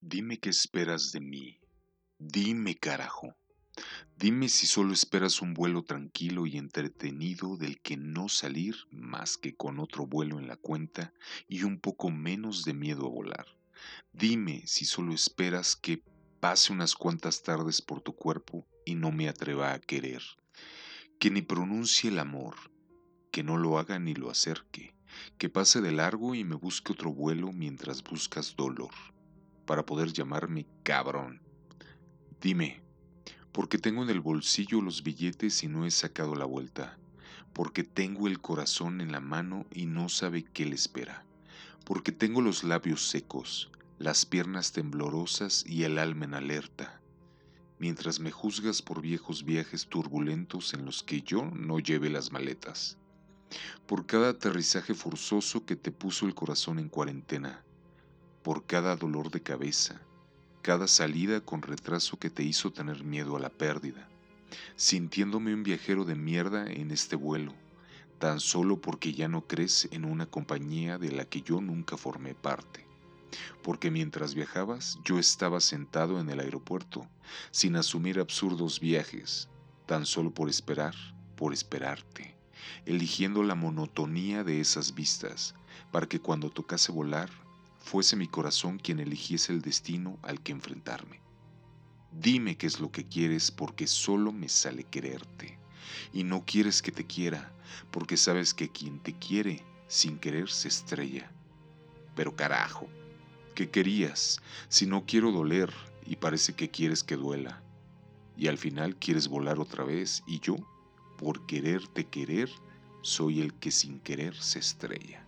Dime qué esperas de mí. Dime, carajo. Dime si solo esperas un vuelo tranquilo y entretenido del que no salir más que con otro vuelo en la cuenta y un poco menos de miedo a volar. Dime si solo esperas que pase unas cuantas tardes por tu cuerpo y no me atreva a querer. Que ni pronuncie el amor, que no lo haga ni lo acerque, que pase de largo y me busque otro vuelo mientras buscas dolor para poder llamarme cabrón. Dime, porque tengo en el bolsillo los billetes y no he sacado la vuelta, porque tengo el corazón en la mano y no sabe qué le espera, porque tengo los labios secos, las piernas temblorosas y el alma en alerta, mientras me juzgas por viejos viajes turbulentos en los que yo no lleve las maletas, por cada aterrizaje forzoso que te puso el corazón en cuarentena, por cada dolor de cabeza, cada salida con retraso que te hizo tener miedo a la pérdida, sintiéndome un viajero de mierda en este vuelo, tan solo porque ya no crees en una compañía de la que yo nunca formé parte. Porque mientras viajabas yo estaba sentado en el aeropuerto, sin asumir absurdos viajes, tan solo por esperar, por esperarte, eligiendo la monotonía de esas vistas, para que cuando tocase volar fuese mi corazón quien eligiese el destino al que enfrentarme. Dime qué es lo que quieres porque solo me sale quererte. Y no quieres que te quiera porque sabes que quien te quiere sin querer se estrella. Pero carajo, ¿qué querías si no quiero doler y parece que quieres que duela? Y al final quieres volar otra vez y yo, por quererte querer, soy el que sin querer se estrella.